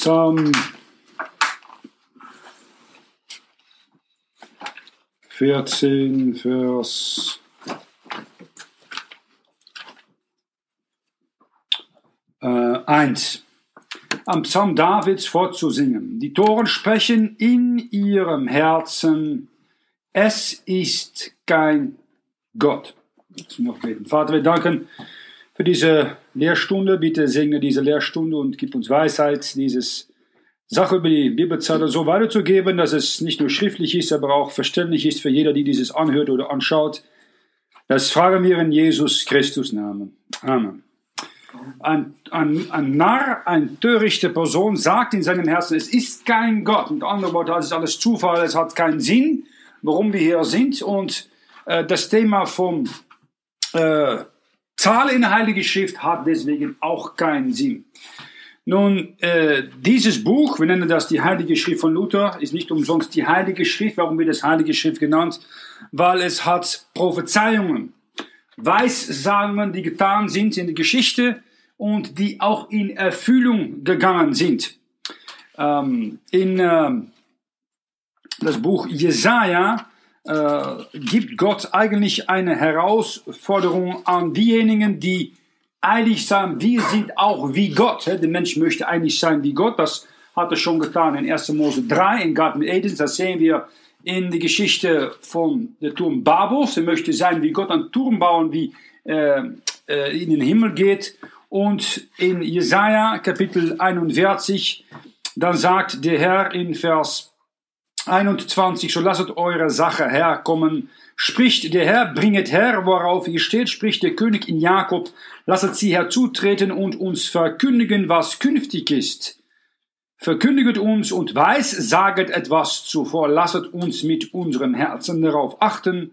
Psalm 14, Vers äh, 1. Am Psalm Davids vorzusingen. Die Toren sprechen in ihrem Herzen, es ist kein Gott. Noch beten. Vater, wir danken für diese Lehrstunde. Bitte segne diese Lehrstunde und gib uns Weisheit, dieses Sache über die Bibelzeile so weiterzugeben, dass es nicht nur schriftlich ist, aber auch verständlich ist für jeder, die dieses anhört oder anschaut. Das fragen wir in Jesus Christus Namen. Amen. Ein, ein, ein Narr, eine törichte Person sagt in seinem Herzen, es ist kein Gott. Mit anderen Worten, es ist alles Zufall, es hat keinen Sinn, warum wir hier sind. Und äh, das Thema vom äh, Zahl in der Heiligen Schrift hat deswegen auch keinen Sinn. Nun, äh, dieses Buch, wir nennen das die Heilige Schrift von Luther, ist nicht umsonst die Heilige Schrift. Warum wird das Heilige Schrift genannt? Weil es hat Prophezeiungen, Weissagungen, die getan sind in der Geschichte und die auch in Erfüllung gegangen sind. Ähm, in äh, das Buch Jesaja äh, gibt Gott eigentlich eine Herausforderung an diejenigen, die eilig sein. Wir sind auch wie Gott. Der Mensch möchte eigentlich sein wie Gott. Das hat er schon getan in 1. Mose 3 in Garten Eden. Das sehen wir in der Geschichte von der Turm Babels. Er möchte sein wie Gott, einen Turm bauen, wie äh, äh, in den Himmel geht. Und in Jesaja Kapitel 41, dann sagt der Herr in Vers 21, so lasset eure Sache herkommen. Spricht der Herr, bringet her, worauf ihr steht, spricht der König in Jakob, lasset sie herzutreten und uns verkündigen, was künftig ist. Verkündiget uns und weiß, saget etwas zuvor, lasset uns mit unserem Herzen darauf achten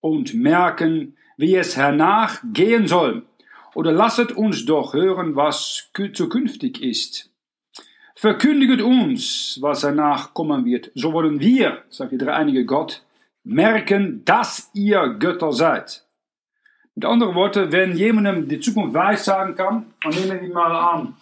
und merken, wie es hernach gehen soll. Oder lasset uns doch hören, was zukünftig ist. Verkündiget uns, was danach kommen wird. So wollen wir, sagt der dreieinige Gott, merken, dass ihr Götter seid. Mit anderen Worten, wenn jemandem die Zukunft weissagen kann, dann nehmen wir mal an,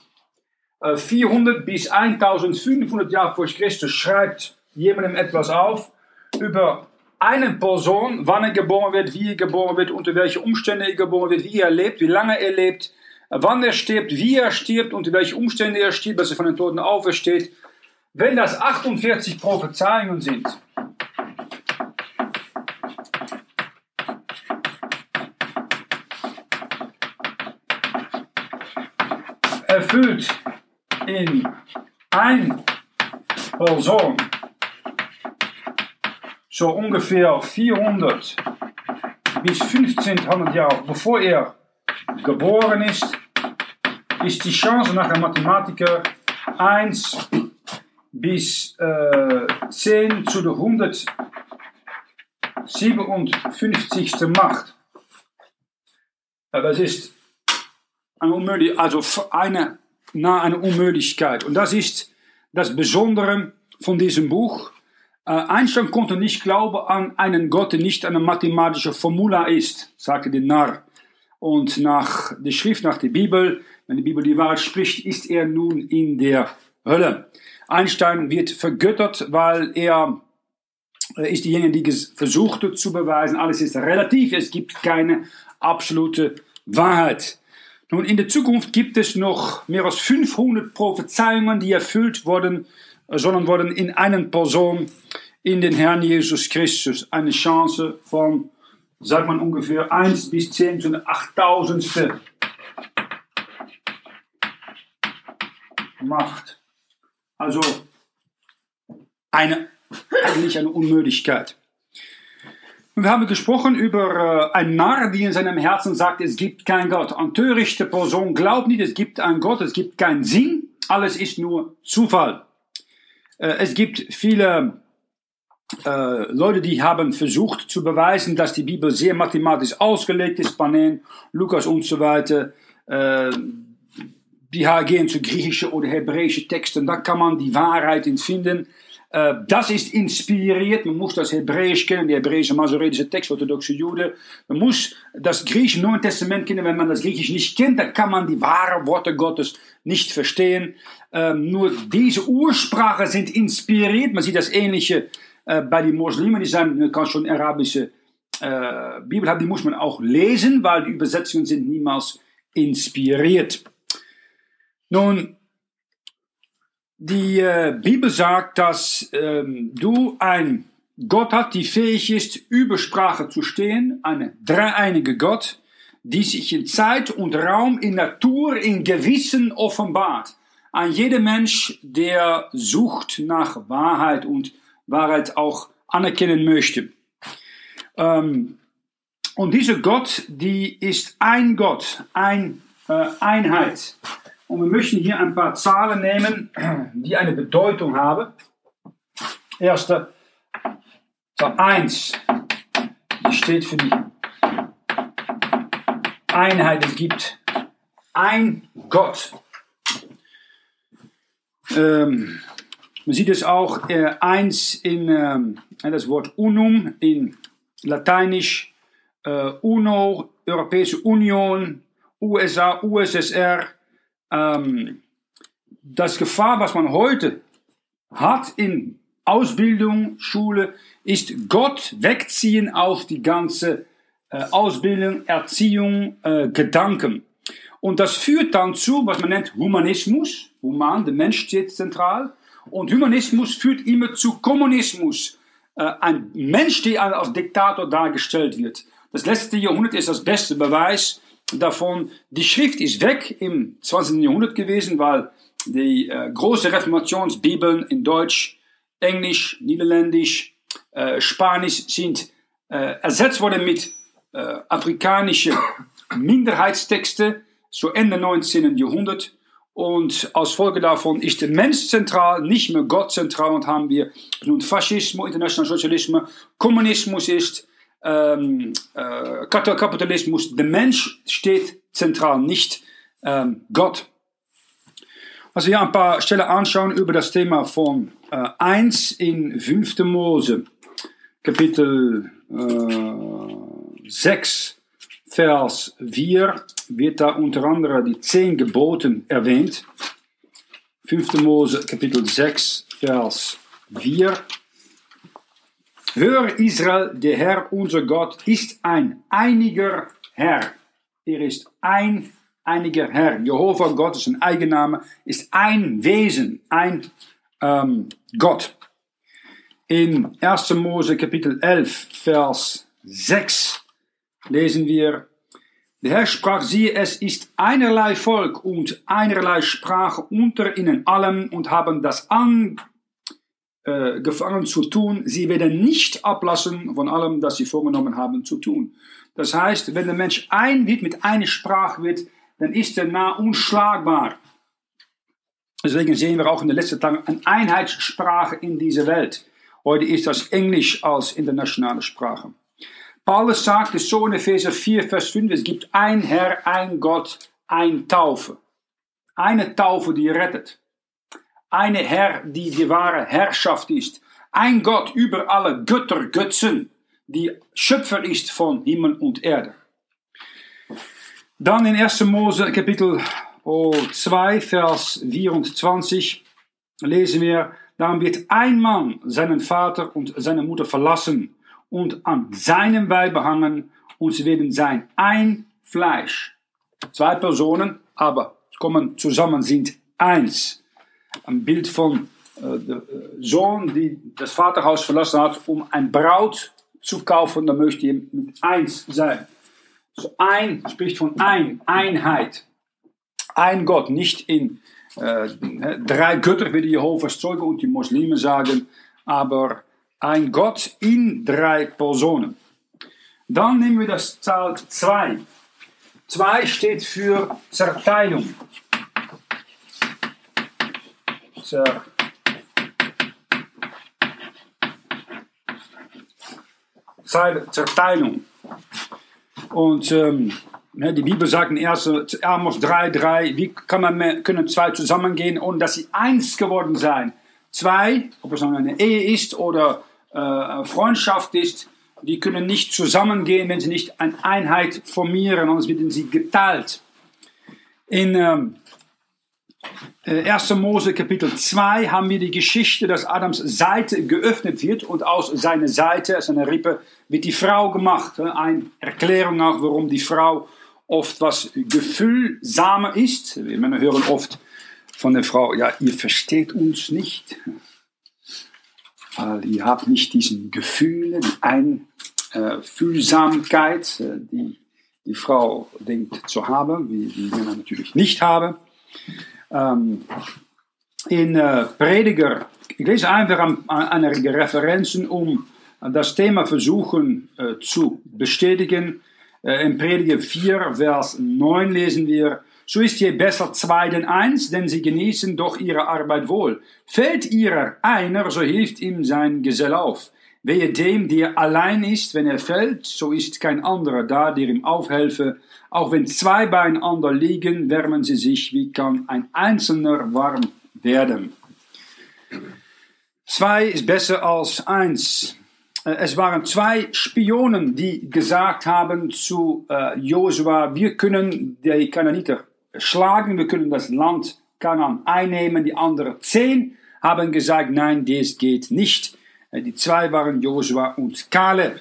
400 äh, bis 1500 Jahre vor Christus schreibt jemandem etwas auf über eine Person, wann er geboren wird, wie er geboren wird, unter welchen Umständen er geboren wird, wie er lebt, wie lange er lebt, wann er stirbt, wie er stirbt, unter welchen Umständen er stirbt, dass er von den Toten aufersteht. Wenn das 48 Prophezeiungen sind, erfüllt in ein Person so ungefähr 400 bis 1500 Jahre bevor er geboren ist, ist die Chance nach einem Mathematiker 1 bis äh, 10 zu der 157. Macht. Das ist eine Unmöglichkeit, also eine, na, eine Unmöglichkeit. Und das ist das Besondere von diesem Buch. Äh, Einstein konnte nicht glauben an einen Gott, der nicht eine mathematische Formula ist, sagte der Narr. Und nach der Schrift, nach der Bibel, wenn die Bibel die Wahrheit spricht, ist er nun in der Hölle. Einstein wird vergöttert, weil er ist diejenige, die versuchte zu beweisen, alles ist relativ, es gibt keine absolute Wahrheit. Nun, in der Zukunft gibt es noch mehr als 500 Prophezeiungen, die erfüllt wurden, sollen wurden in einer Person, in den Herrn Jesus Christus. Eine Chance von sagt man ungefähr 1 bis 10 zu einer 8000. Macht. Also eine, eigentlich eine Unmöglichkeit. Wir haben gesprochen über äh, einen Narr, die in seinem Herzen sagt, es gibt keinen Gott. Eine törichte Person glaubt nicht, es gibt einen Gott, es gibt keinen Sinn, alles ist nur Zufall. Äh, es gibt viele äh, Leute, die haben versucht zu beweisen, dass die Bibel sehr mathematisch ausgelegt ist, Panen, Lukas und so weiter. Äh, die zu griechische oder hebräische Texten, da kann man die Wahrheit in finden. Äh, das ist inspiriert. Man muss das Hebräisch kennen, die hebräische masoretische Text, orthodoxe Jude. Man muss das griechische Neue Testament kennen. Wenn man das Griechisch nicht kennt, dann kann man die wahren Worte Gottes nicht verstehen. Ähm, nur diese Ursprache sind inspiriert. Man sieht das Ähnliche äh, bei den Muslimen, die sagen, man kann schon arabische äh, Bibel haben, die muss man auch lesen, weil die Übersetzungen sind niemals inspiriert. Nun, die äh, Bibel sagt, dass ähm, du ein Gott hast, die fähig ist, über Sprache zu stehen, eine dreieinige Gott, die sich in Zeit und Raum, in Natur, in Gewissen offenbart. Ein jeder Mensch, der sucht nach Wahrheit und Wahrheit auch anerkennen möchte. Ähm, und dieser Gott, die ist ein Gott, ein äh, Einheit. Und wir möchten hier ein paar Zahlen nehmen, die eine Bedeutung haben. Erste Zahl 1, die steht für die Einheit. Es gibt ein Gott. Ähm, man sieht es auch äh, eins in ähm, das Wort unum in Lateinisch, äh, UNO, Europäische Union, USA, USSR, ähm, das Gefahr, was man heute hat in Ausbildung, Schule, ist Gott wegziehen auf die ganze äh, Ausbildung, Erziehung, äh, Gedanken. Und das führt dann zu, was man nennt Humanismus. Human, der Mensch steht zentral. Und Humanismus führt immer zu Kommunismus. Äh, ein Mensch, der als Diktator dargestellt wird. Das letzte Jahrhundert ist das beste Beweis davon. Die Schrift ist weg im 20. Jahrhundert gewesen, weil die äh, große Reformationsbibeln in Deutsch, Englisch, Niederländisch, äh, Spanisch sind äh, ersetzt worden mit äh, afrikanische Minderheitstexte, so Ende 19. Jahrhundert. Und als Folge davon ist der Mensch zentral, nicht mehr Gott zentral und haben wir nun Faschismus, Internationaler Sozialismus, Kommunismus ist ähm, äh, Kapitalismus, der Mensch steht zentral, nicht ähm, Gott. Also wir ein paar Stellen anschauen über das Thema von äh, 1 in 5. Mose, Kapitel äh, 6, Vers 4, wird da unter anderem die zehn Geboten erwähnt. 5. Mose, Kapitel 6, Vers 4. Hör Israel, der Herr, unser Gott, ist ein einiger Herr. Er ist ein einiger Herr. Jehova Gott ist ein Eigenname, ist ein Wesen, ein ähm, Gott. In 1. Mose Kapitel 11, Vers 6 lesen wir, der Herr sprach, siehe, es ist einerlei Volk und einerlei Sprache unter ihnen allen und haben das an äh, gefangen zu tun. Sie werden nicht ablassen von allem, das sie vorgenommen haben zu tun. Das heißt, wenn der Mensch ein wird, mit einer Sprache wird, dann ist er nah unschlagbar. Deswegen sehen wir auch in den letzten Tagen eine Einheitssprache in dieser Welt. Heute ist das Englisch als internationale Sprache. Paulus sagt es so in Epheser 4, Vers 5, es gibt ein Herr, ein Gott, ein Taufe. Eine Taufe, die rettet eine Herr, die die wahre Herrschaft ist. Ein Gott über alle Götter, Götzen, die Schöpfer ist von Himmel und Erde. Dann in 1. Mose Kapitel 2, Vers 24 lesen wir, dann wird ein Mann seinen Vater und seine Mutter verlassen und an seinem Weib hangen und sie werden sein ein Fleisch. Zwei Personen, aber kommen zusammen, sind eins ein Bild von äh, der Sohn, die das Vaterhaus verlassen hat, um ein Braut zu kaufen, dann möchte er mit eins sein. So ein spricht von ein, Einheit. Ein Gott, nicht in äh, drei Götter, wie die Jehovas Zeugen und die Muslime sagen, aber ein Gott in drei Personen. Dann nehmen wir das Zahl 2. 2 steht für Zerteilung. Zer Zerteilung. Und ähm, ne, die Bibel sagt in 1. Amos 3, 3, wie kann man, können zwei zusammengehen, ohne dass sie eins geworden sein? Zwei, ob es eine Ehe ist oder äh, Freundschaft ist, die können nicht zusammengehen, wenn sie nicht eine Einheit formieren, sonst werden sie geteilt. In ähm, 1. Äh, Mose Kapitel 2 haben wir die Geschichte, dass Adams Seite geöffnet wird und aus seiner Seite, aus seiner Rippe, wird die Frau gemacht. Eine Erklärung auch, warum die Frau oft was gefühlsamer ist. Wir Männer hören oft von der Frau, ja, ihr versteht uns nicht, weil ihr habt nicht diesen Gefühl, die Einfühlsamkeit, äh, die die Frau denkt zu haben, wie die Männer natürlich nicht haben. Ähm, in äh, Prediger, ich lese einfach an, an einige Referenzen, um das Thema versuchen äh, zu bestätigen. Äh, in Prediger 4, Vers 9 lesen wir, so ist je besser zwei denn eins, denn sie genießen doch ihre Arbeit wohl. Fällt ihrer einer, so hilft ihm sein Gesell auf. Wehe dem, der allein ist, wenn er fällt, so ist kein anderer da, der ihm aufhelfe. Auch wenn zwei beieinander liegen, wärmen sie sich, wie kann ein Einzelner warm werden. Zwei ist besser als eins. Äh, es waren zwei Spionen, die gesagt haben zu äh, Josua, wir können die Kananiter schlagen, wir können das Land Kanan einnehmen. Die anderen zehn haben gesagt, nein, das geht nicht. Äh, die zwei waren Josua und Kaleb.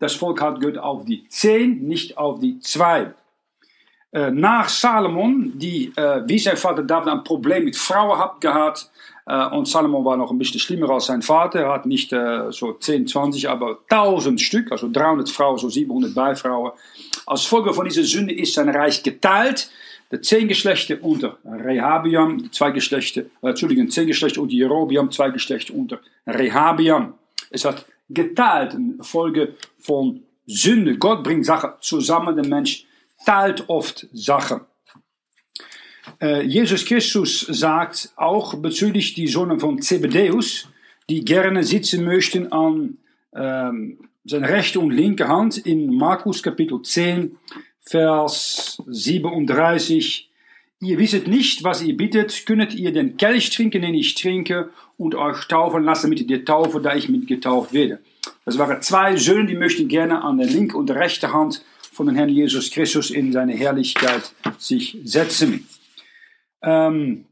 Das Volk hat gehört auf die zehn, nicht auf die zwei. Äh, nach Salomon, die äh, wie sein Vater David ein Problem mit Frauen hat gehabt, und Salomon war noch ein bisschen schlimmer als sein Vater. Er hat nicht so 10, 20, aber 1000 Stück, also 300 Frauen, so 700 Beifrauen. Als Folge von dieser Sünde ist sein Reich geteilt. Die zehn Geschlechter unter Rehabiam, zwei Geschlechter, äh, Entschuldigung, zehn Geschlechter unter Jerobiam, zwei Geschlechter unter Rehabiam. Es hat geteilt, eine Folge von Sünde. Gott bringt Sachen zusammen, der Mensch teilt oft Sachen. Äh, Jesus Christus sagt auch bezüglich die Sohn von Zebedeus, die gerne sitzen möchten an ähm, seine rechte und linke Hand in Markus Kapitel 10, Vers 37. Ihr wisset nicht, was ihr bittet, könnet ihr den Kelch trinken, den ich trinke, und euch taufen lassen mit der Taufe, da ich mit getauft werde. Das waren zwei Söhne, die möchten gerne an der linken und der rechten Hand von dem Herrn Jesus Christus in seine Herrlichkeit sich setzen. Ähm,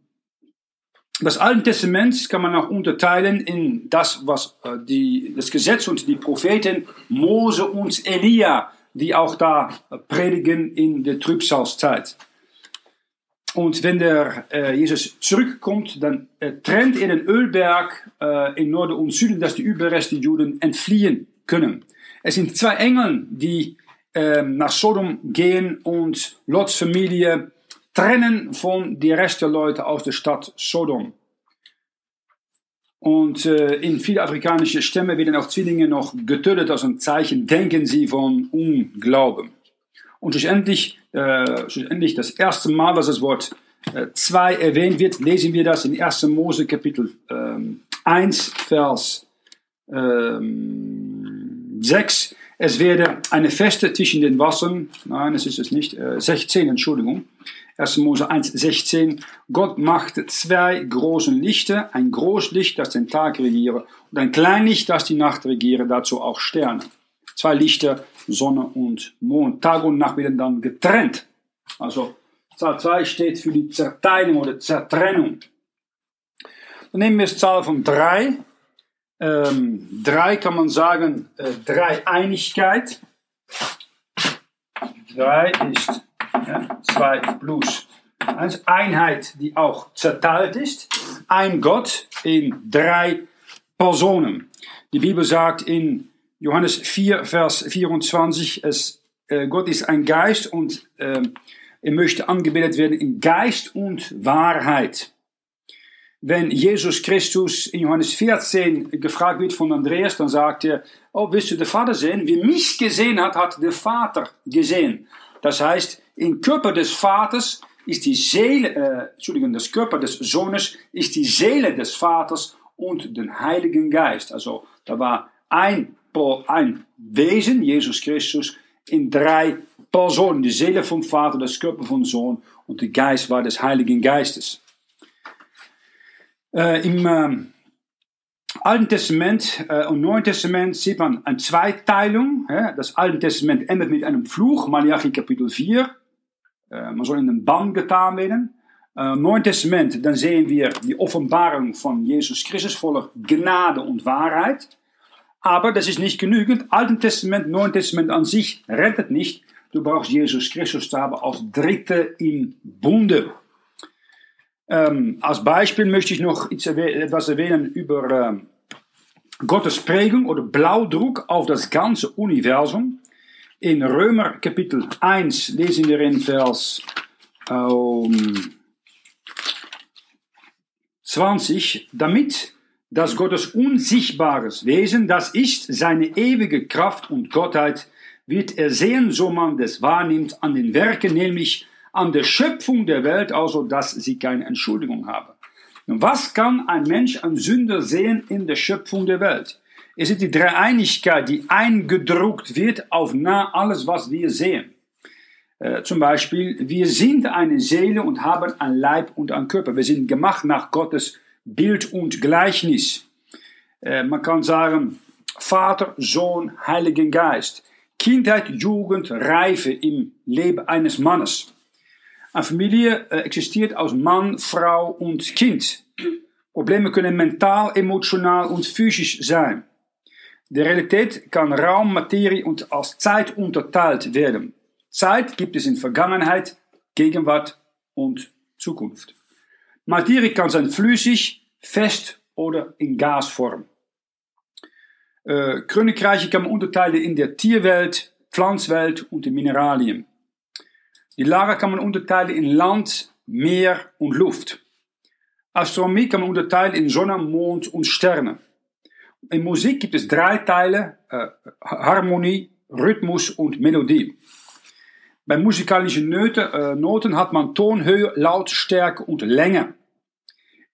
das Alte Testament kann man auch unterteilen in das, was äh, die, das Gesetz und die Propheten Mose und Elia die auch da predigen in der Trübsalzeit. Und wenn der äh, Jesus zurückkommt, dann äh, trennt er den Ölberg äh, in Norden und Süden, dass die Überreste Juden entfliehen können. Es sind zwei Engel, die ähm, nach Sodom gehen und Lots Familie trennen von den Rest der Leute aus der Stadt Sodom. Und äh, in viele afrikanische Stämme werden auch Zwillinge noch getötet als ein Zeichen, denken sie, von Unglauben. Und schlussendlich, äh, schlussendlich das erste Mal, dass das Wort äh, zwei erwähnt wird, lesen wir das in 1. Mose Kapitel ähm, 1, Vers ähm, 6. Es werde eine Feste zwischen den Wassern, nein, es ist es nicht, äh, 16, Entschuldigung, 1. Mose 1, 16. Gott machte zwei große Lichter, ein Großlicht, das den Tag regiere, und ein Kleinlicht, das die Nacht regiere, dazu auch Sterne. Zwei Lichter, Sonne und Mond. Tag und Nacht werden dann getrennt. Also Zahl 2 steht für die Zerteilung oder Zertrennung. Dann nehmen wir das Zahl von 3. Ähm, 3 kann man sagen, äh, Dreieinigkeit. 3 ist ja, zwei plus eins. Einheit, die auch zerteilt ist. Ein Gott in drei Personen. Die Bibel sagt in Johannes 4, Vers 24, es, äh, Gott ist ein Geist und äh, er möchte angebetet werden in Geist und Wahrheit. Wenn Jesus Christus in Johannes 14 gefragt wird von Andreas, dann sagt er, oh, willst du den Vater sehen? Wie mich gesehen hat, hat der Vater gesehen. Das heißt, im Körper des Vaters ist die Seele, äh, Entschuldigung, das Körper des Sohnes ist die Seele des Vaters und den Heiligen Geist. Also da war ein, ein Wesen, Jesus Christus, in drei Personen. Die Seele vom Vater, das Körper vom Sohn und der Geist war des Heiligen Geistes. Äh, Im äh, Alten Testament äh, und Neuen Testament sieht man eine Zweiteilung. Ja? Das Alte Testament endet mit einem Fluch, Malachi Kapitel 4. Äh, man soll in den Bann getan werden. Äh, Neuen Testament, dann sehen wir die Offenbarung von Jesus Christus voller Gnade und Wahrheit. Aber das ist nicht genügend. Alten Testament, Neuen Testament an sich rettet nicht. Du brauchst Jesus Christus zu haben als Dritte im Bunde. Ähm, als Beispiel möchte ich noch etwas erwähnen über ähm, Gottes Prägung oder Blaudruck auf das ganze Universum. In Römer Kapitel 1 lesen wir in Vers ähm, 20, damit das Gottes unsichtbares Wesen, das ist seine ewige Kraft und Gottheit, wird er sehen, so man das wahrnimmt an den Werken, nämlich an der Schöpfung der Welt, also dass sie keine Entschuldigung haben. Nun, was kann ein Mensch, ein Sünder sehen in der Schöpfung der Welt? Es ist die Dreieinigkeit, die eingedruckt wird auf nah alles, was wir sehen. Äh, zum Beispiel, wir sind eine Seele und haben ein Leib und ein Körper. Wir sind gemacht nach Gottes Bild und Gleichnis. Äh, man kann sagen, Vater, Sohn, Heiligen Geist. Kindheit, Jugend, Reife im Leben eines Mannes. Eine Familie äh, existiert aus Mann, Frau und Kind. Probleme können mental, emotional und physisch sein. Die Realität kann Raum, Materie und als Zeit unterteilt werden. Zeit gibt es in Vergangenheit, Gegenwart und Zukunft. Materie kann sein flüssig, fest oder in Gasform. Äh, Königreiche kann man unterteilen in der Tierwelt, Pflanzwelt und in Mineralien. Die Lage kann man unterteilen in Land, Meer und Luft. Astronomie kann man unterteilen in Sonne, Mond und Sterne. In Musik gibt es drei Teile, äh, Harmonie, Rhythmus und Melodie. Bei musikalischen Noten, äh, Noten hat man Tonhöhe, Lautstärke und Länge.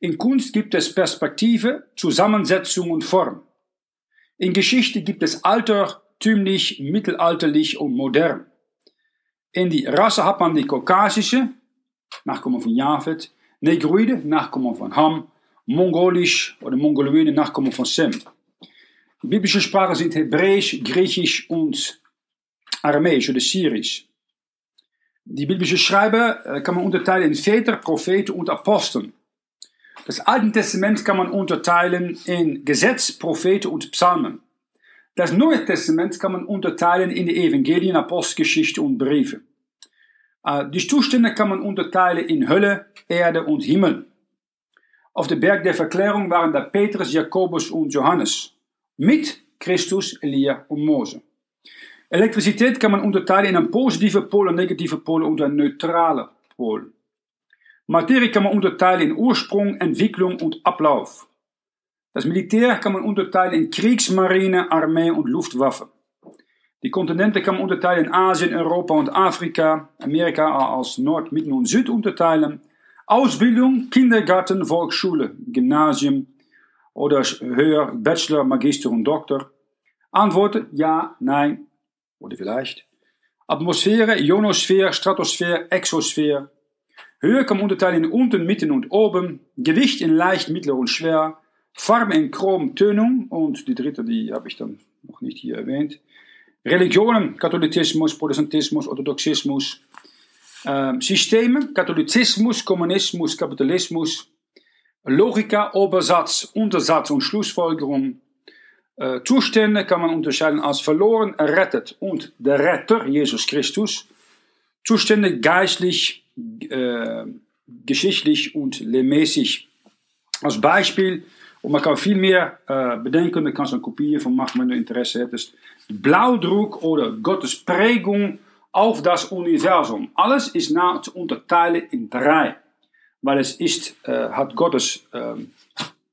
In Kunst gibt es Perspektive, Zusammensetzung und Form. In Geschichte gibt es altertümlich, mittelalterlich und modern. In die Rasse hat man die kaukasische, Nachkommen von Japheth, Negroide, Nachkommen von Ham, Mongolisch oder Mongoloide, Nachkommen von Sem. Die biblische Sprachen sind Hebräisch, Griechisch und Aramäisch oder Syrisch. Die biblische Schreiber äh, kann man unterteilen in Väter, Propheten und Aposteln. Das Alte Testament kann man unterteilen in Gesetz, Propheten und Psalmen. Das Neue Testament kann man unterteilen in die Evangelien, Apostelgeschichte und Briefe. Äh, die Zustände kann man unterteilen in Hölle, Erde und Himmel. Auf dem Berg der Verklärung waren da Petrus, Jakobus und Johannes. Mit Christus, Elia und Mose. Elektrizität kann man unterteilen in einen positiven Pol, einen negativen Pol und einen neutralen Pol. Materie kann man unterteilen in Ursprung, Entwicklung und Ablauf. Das Militär kann man unterteilen in Kriegsmarine, Armee und Luftwaffe. Die Kontinente kann man unterteilen in Asien, Europa und Afrika, Amerika als Nord, Mitte und Süd unterteilen. Ausbildung, Kindergarten, Volksschule, Gymnasium oder höher, Bachelor, Magister und Doktor. Antworten ja, nein oder vielleicht. Atmosphäre, Ionosphäre, Stratosphäre, Exosphäre. Höhe kann man unterteilen in unten, mitten und oben. Gewicht in leicht, mittler und schwer. Farbe in Chrom, Tönung und die dritte, die habe ich dann noch nicht hier erwähnt. Religionen, Katholizismus, Protestantismus, Orthodoxismus. Äh, Systeme, Katholizismus, Kommunismus, Kapitalismus. Logika, Obersatz, Untersatz und Schlussfolgerung. Äh, Zustände kann man unterscheiden als verloren, errettet und der Retter, Jesus Christus. Zustände geistlich, äh, geschichtlich und lehrmäßig. Als Beispiel und man kann viel mehr äh, bedenken, da kannst du eine Kopie von machen, wenn du Interesse hättest. Blaudruck oder Gottes Prägung auf das Universum. Alles ist nah zu unterteilen in drei. Weil es ist, äh, hat Gottes äh,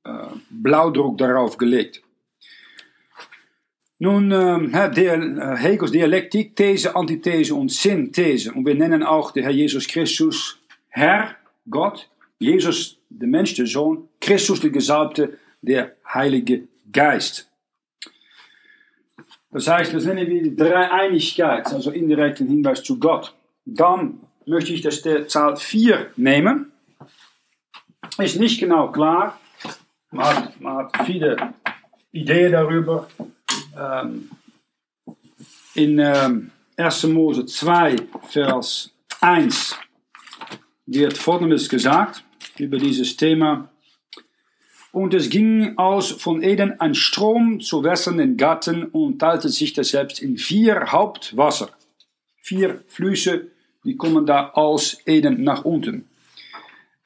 äh, Blaudruck darauf gelegt. Nun, äh, der, Hegels Dialektik, These, Antithese und Synthese. Und wir nennen auch den Herr Jesus Christus Herr, Gott, Jesus, der Mensch, der Sohn, Christus, der Gesalbte, der Heilige Geist. Das heißt, wir nennen wir die Dreieinigkeit, also indirekt ein Hinweis zu Gott. Dann möchte ich das der Zahl 4 nehmen. Ist nicht genau klar. Man hat, man hat viele Idee darüber. Ähm, in ähm, 1. Mose 2, Vers 1 wird Folgendes gesagt über dieses Thema. Und es ging aus von Eden ein Strom zu wässernden Gatten und teilte sich das selbst in vier Hauptwasser. Vier Flüsse, die kommen da aus Eden nach unten.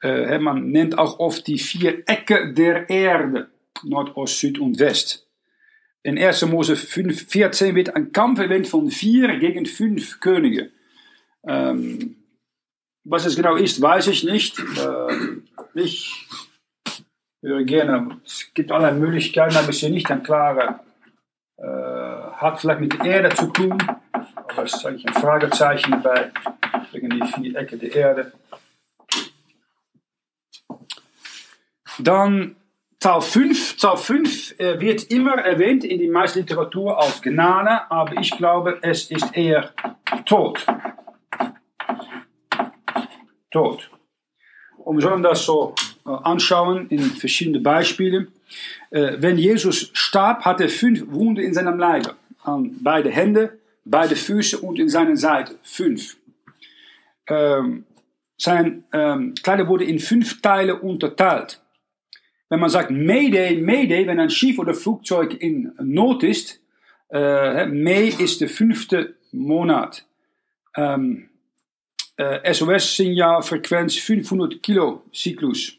Äh, man nennt auch oft die vier Ecke der Erde, Nordost, Süd und West. In 1. Mose 5, 14 wird ein Kampf erwähnt von vier gegen fünf Könige. Ähm, was es genau ist, weiß ich nicht. Ähm, ich gerne, es gibt allerlei Möglichkeiten, aber es ist nicht ein klarer, äh, hat vielleicht mit der Erde zu tun, aber es ist eigentlich ein Fragezeichen dabei, wegen die vier Ecken der Erde. Dann Zahl 5. Zahl 5 äh, wird immer erwähnt in die meisten Literatur als Gnade, aber ich glaube, es ist eher Tod. Tod. Sollen das so anschauen in verschiedenen Beispielen. Äh, wenn Jesus starb, hatte er fünf Wunden in seinem Leibe. An beide Hände, beide Füße und in seiner Seite. Fünf. Sein Kleider wurde in fünf Teile unterteilt. Wenn man sagt Mayday, Mayday, wenn ein Schiff oder Flugzeug in Not ist, May ist der fünfte Monat. Ähm, äh, SOS-Signalfrequenz 500 Kilo Zyklus.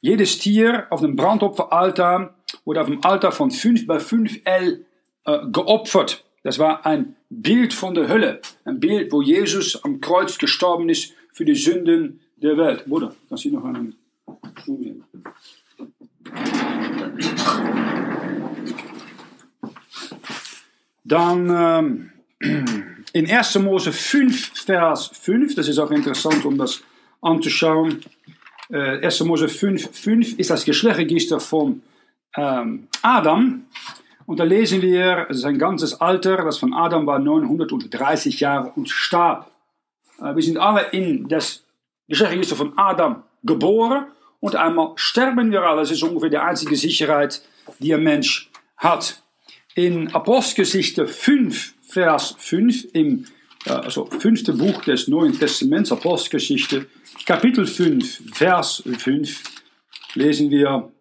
Jedes Tier auf dem Brandopferaltar wurde auf dem Altar von 5 bei 5 L äh, geopfert. Das war ein Bild von der Hölle. Ein Bild, wo Jesus am Kreuz gestorben ist für die Sünden der Welt. Bruder, kannst du noch einen Stuhl nehmen? Dann ähm, in 1. Mose 5, Vers 5, das ist auch interessant, um das anzuschauen. Äh, 1. Mose 5, 5 ist das Geschlechtsregister von ähm, Adam. Und da lesen wir sein ganzes Alter, das von Adam war 930 Jahre und starb. Äh, wir sind alle in das Geschlechtsregister von Adam geboren und einmal sterben wir alle. Das ist ungefähr die einzige Sicherheit, die ein Mensch hat. In Apostelgeschichte 5, Vers 5, im also fünfte Buch des Neuen Testaments, Apostelgeschichte, Kapitel 5, Vers 5, lesen wir,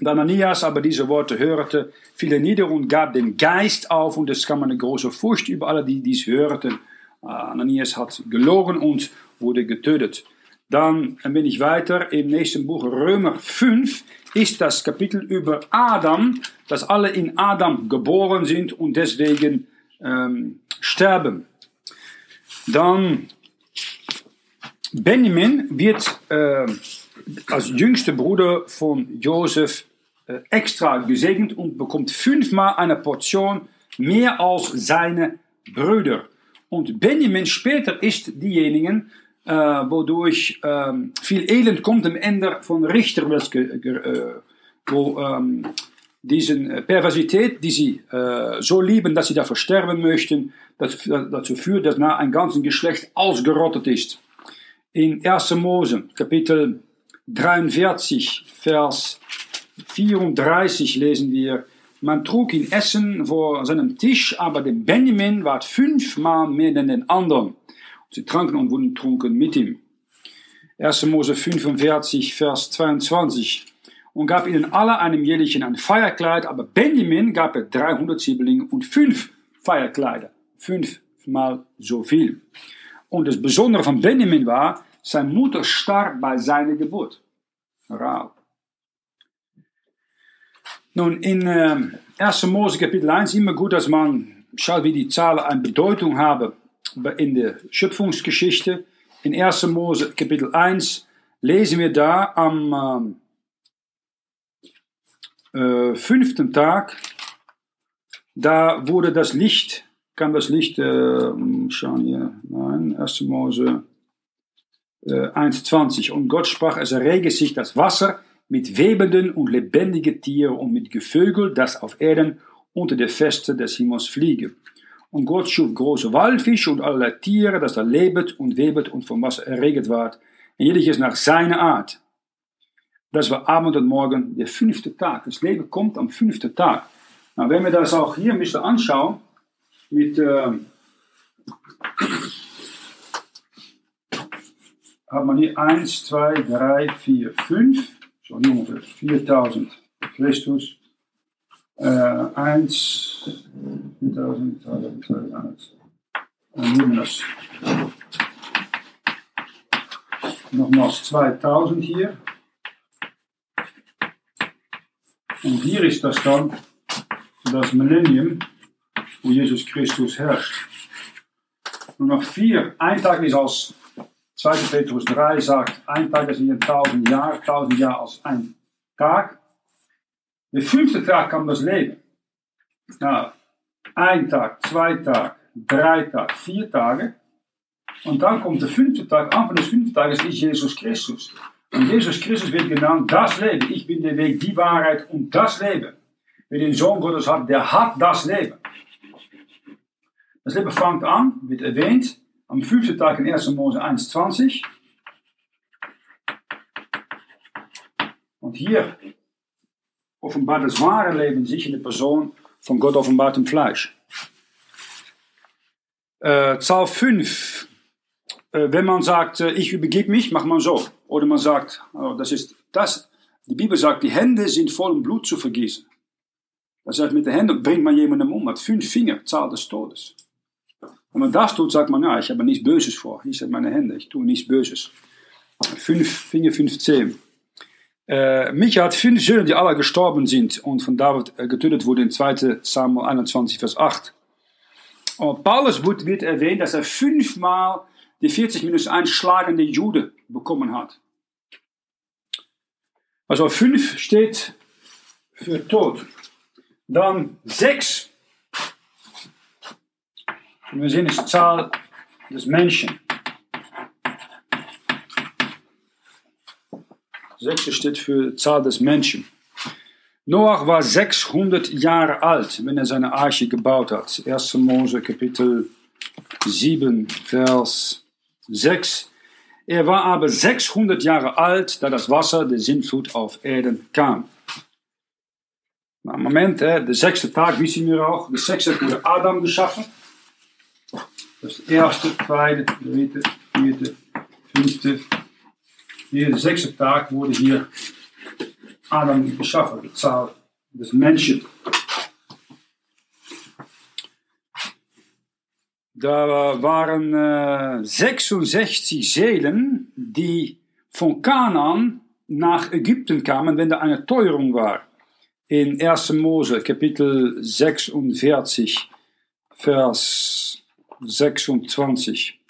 da Ananias aber diese Worte hörte, fiel er nieder und gab den Geist auf und es kam eine große Furcht über alle, die dies hörten. Ananias hat gelogen und wurde getötet. Dann ein wenig weiter im nächsten Buch Römer 5 ist das Kapitel über Adam, dass alle in Adam geboren sind und deswegen ähm, sterben. Dann Benjamin wird äh, als jüngster Bruder von Josef äh, extra gesegnet und bekommt fünfmal eine Portion mehr als seine Brüder. Und Benjamin später ist diejenigen, äh, wodurch ähm, viel Elend kommt am Ende von Richter, äh, wo ähm, diesen äh, Perversität, die sie äh, so lieben, dass sie dafür sterben möchten, dazu führt, dass na ein ganzes Geschlecht ausgerottet ist. In 1. Mose, Kapitel 43, Vers 34 lesen wir, man trug ihn Essen vor seinem Tisch, aber der Benjamin war fünfmal mehr denn den anderen. Sie tranken und wurden trunken mit ihm. 1. Mose 45, Vers 22. Und gab ihnen alle einem jährlichen ein Feierkleid, aber Benjamin gab er 300 Sieblinge und fünf Feierkleider. Fünfmal so viel. Und das Besondere von Benjamin war, seine Mutter starb bei seiner Geburt. Rauw. Nun, in äh, 1. Mose Kapitel 1 immer gut, dass man schaut, wie die Zahlen eine Bedeutung haben in der Schöpfungsgeschichte. In 1. Mose Kapitel 1 lesen wir da am äh, fünften Tag, da wurde das Licht, kam das Licht, äh, schauen hier, nein, 1. Mose 1,20. Und Gott sprach, es errege sich das Wasser mit webenden und lebendigen Tieren und mit Gevögel, das auf Erden unter der Feste des Himmels fliege. Und Gott schuf große Walfische und allerlei Tiere, das da lebet und webet und vom Wasser erregt ward. En jeder ist nach seiner Art. Das war Abend und Morgen, der fünfte Tag. Das Leben kommt am fünften Tag. Na, wenn wir das auch hier ein bisschen anschauen, mit, äh, hat man hier 1, 2, 3, 4, 5, so ungefähr 4000 Christus. Äh, 1, 4000, 3200. Dann nehmen wir das. Nochmals 2000 hier. Und hier ist das dann das Millennium, wo Jesus Christus herrscht. Noch vier. Tag ist als 2. Petrus 3 sagt, ein Tag ist wie ein tausend Jahre, tausend Jahre als ein Tag. Der fünfte Tag kam das Leben. Nou, ein Tag, zwei Tage, drei Tage, vier Tage. Und dann kommt der fünfte Tag, Anfang des fünften Tages ist Jesus Christus. Und Jesus Christus wird genannt das Leben. Ich bin der Weg, die Wahrheit und das Leben. Wer den Sohn Gottes hat, der hat das Leben. Das Leben fängt an, wird erwähnt, am fünften Tag in 1. Mose 1,20. Und hier offenbart das wahre Leben sich in der Person von Gott offenbart im Fleisch. Äh, Zahl 5. Äh, wenn man sagt, äh, ich übergebe mich, macht man so. Oder man sagt, oh, das ist das. Die Bibel sagt, die Hände sind voll Blut zu vergießen. Das heißt, mit den Händen bringt man jemanden um. Mit fünf Finger, Zahl des Todes. Wenn man das tut, sagt man, ja, ich habe nichts Böses vor. Hier sind meine Hände, ich tue nichts Böses. Fünf Finger, fünf Zehen. Äh, Micha hat fünf Söhne, die alle gestorben sind und von David äh, getötet wurden in 2. Samuel 21, Vers 8. Und Paulus wird, erwähnt, dass er fünfmal die 40 minus 1 schlagende Jude bekommen hat. Also fünf steht für Tod. Dann sechs und wir sehen, es die Zahl des Menschen. Sechs steht für Zahl des Menschen. Noach war 600 Jahre alt, wenn er seine Arche gebaut hat. 1. Mose Kapitel 7, Vers 6. Er war aber 600 Jahre alt, da das Wasser der Sintflut auf Erden kam. Na, Moment, hè, de sechste Tag wissen wir auch. De sechste wurde Adam geschaffen. Das erste, zweite, dritte, vierte, fünfte, hier sechste Tag wurde hier Adam geschaffen, die Zahl des Menschen. Da waren äh, 66 Seelen, die von Kanaan nach Ägypten kamen, wenn da eine Teuerung war. In 1. Mose, Kapitel 46, Vers 26.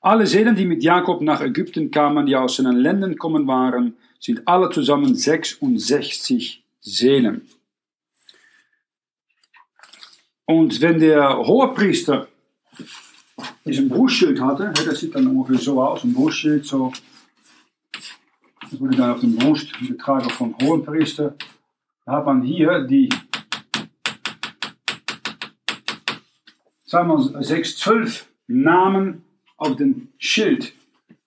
Alle Seelen, die mit Jakob nach Ägypten kamen, die aus seinen Ländern kommen waren, sind alle zusammen 66 Seelen. Und wenn der Hohepriester diesen Brustschild hatte, das sieht dann ungefähr so aus, ein Brustschild, so, das wurde dann auf dem Brust getragen vom Hohepriester, da hat man hier die sagen wir, sechs, zwölf Namen auf dem Schild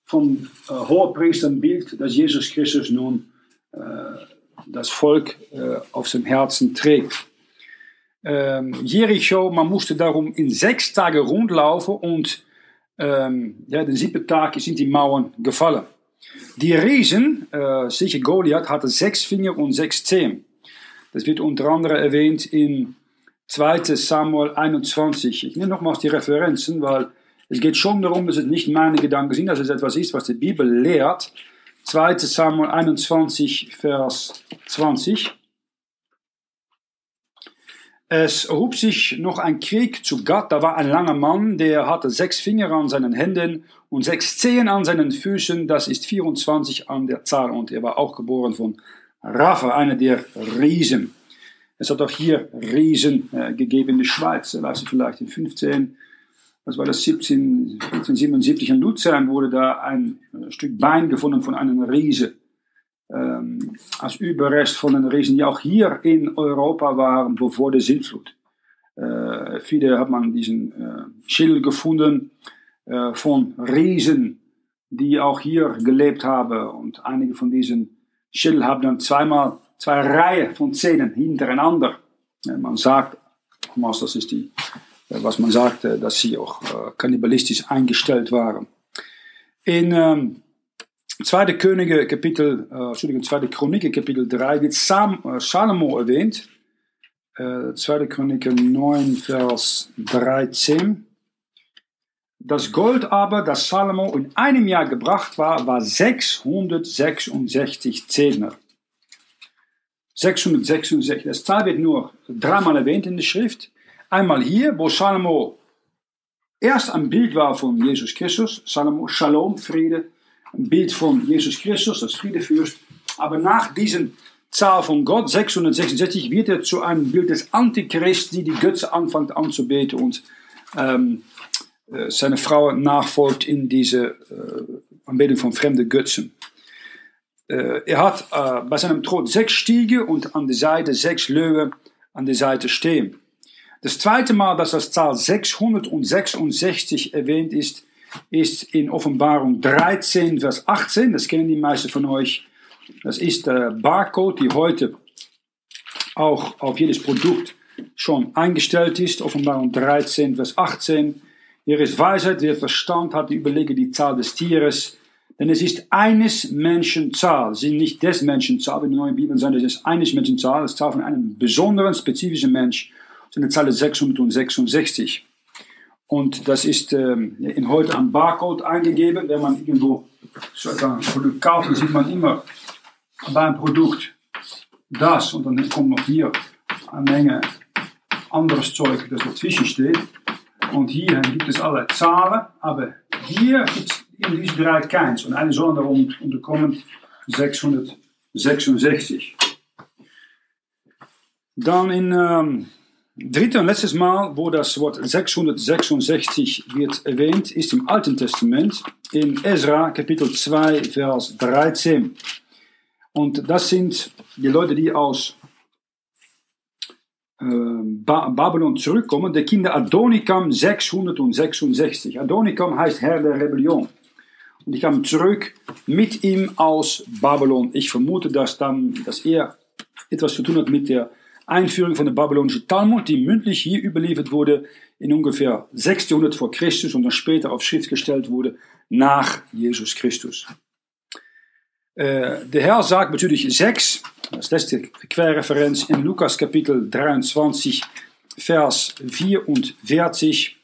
vom äh, Hohepriesterbild, das Jesus Christus nun äh, das Volk äh, auf seinem Herzen trägt. Ähm, Jericho, man musste darum in sechs Tagen rundlaufen und ähm, ja, den siebten Tag sind die Mauern gefallen. Die Riesen, äh, sicher Goliath, hatte sechs Finger und sechs Zehen. Das wird unter anderem erwähnt in 2. Samuel 21. Ich nehme nochmals die Referenzen, weil es geht schon darum, dass es nicht meine Gedanken sind, dass es etwas ist, was die Bibel lehrt. 2. Samuel 21, Vers 20. Es erhob sich noch ein Krieg zu Gott. Da war ein langer Mann, der hatte sechs Finger an seinen Händen und sechs Zehen an seinen Füßen. Das ist 24 an der Zahl. Und er war auch geboren von Rapha, einer der Riesen. Es hat auch hier Riesen äh, gegeben in der Schweiz. Da weißt du vielleicht in 15, was war das, 17, 1477 in Luzern wurde da ein äh, Stück Bein gefunden von einem Riese. Ähm, als Überrest von den Riesen, die auch hier in Europa waren, bevor der Sintflut. Äh, viele hat man diesen äh, Schädel gefunden äh, von Riesen, die auch hier gelebt haben. Und einige von diesen Schädel haben dann zweimal zwei Reihen von Zähnen hintereinander. Man sagt, das ist die, was man sagt, dass sie auch kannibalistisch eingestellt waren. In ähm, 2. Könige Kapitel, äh, Entschuldigung, 2. Chroniker Kapitel 3 wird Sam, äh, Salomo erwähnt. Äh, 2. Chroniker 9, Vers 13. Das Gold aber, das Salomo in einem Jahr gebracht war, war 666 Zehner. 666. Das Zahl wird nur dreimal erwähnt in der Schrift. Einmal hier, wo Salomo erst ein Bild war von Jesus Christus. Salomo, Shalom, Friede ein Bild von Jesus Christus als Friedefürst. Aber nach diesem Zahl von Gott, 666, wird er zu einem Bild des Antichrist, die die Götze anfängt anzubeten und ähm, äh, seine Frau nachfolgt in diese äh, Anbetung von fremden Götzen. Äh, er hat äh, bei seinem Tod sechs Stiege und an der Seite sechs Löwen an der Seite stehen. Das zweite Mal, dass das Zahl 666 erwähnt ist, ist in Offenbarung 13, Vers 18. Das kennen die meisten von euch. Das ist der Barcode, die heute auch auf jedes Produkt schon eingestellt ist. Offenbarung 13, Vers 18. Hier ist Weisheit, wer Verstand hat, überlege die Zahl des Tieres. Denn es ist eines Menschen Zahl, ist nicht des Menschen Zahl, wie die neuen Bibeln sagen, es ist eines Menschen Zahl, ist Zahl von einem besonderen, spezifischen Mensch. Das ist eine Zahl 666. Und das ist ähm, in heute am Barcode eingegeben. Wenn man irgendwo so ein Produkt kauft, dann sieht man immer beim Produkt das und dann kommt noch hier eine Menge anderes Zeug, das dazwischen steht. Und hier gibt es alle Zahlen, aber hier gibt es in Bereich keins. Und eine soll darum unterkommen 666. Dann in ähm, Dritte und letztes Mal, wo das Wort 666 wird erwähnt, ist im Alten Testament in Ezra Kapitel 2, Vers 13. Und das sind die Leute, die aus äh, Babylon zurückkommen, der Kinder Adonikam 666. Adonikam heißt Herr der Rebellion. Und die kamen zurück mit ihm aus Babylon. Ich vermute, dass, dann, dass er etwas zu tun hat mit der Einführung von der babylonischen Talmud, die mündlich hier überliefert wurde in ungefähr 600 vor Christus und dann später auf Schrift gestellt wurde nach Jesus Christus. Äh, der Herr sagt natürlich 6, das letzte Querreferenz in Lukas Kapitel 23, Vers 44.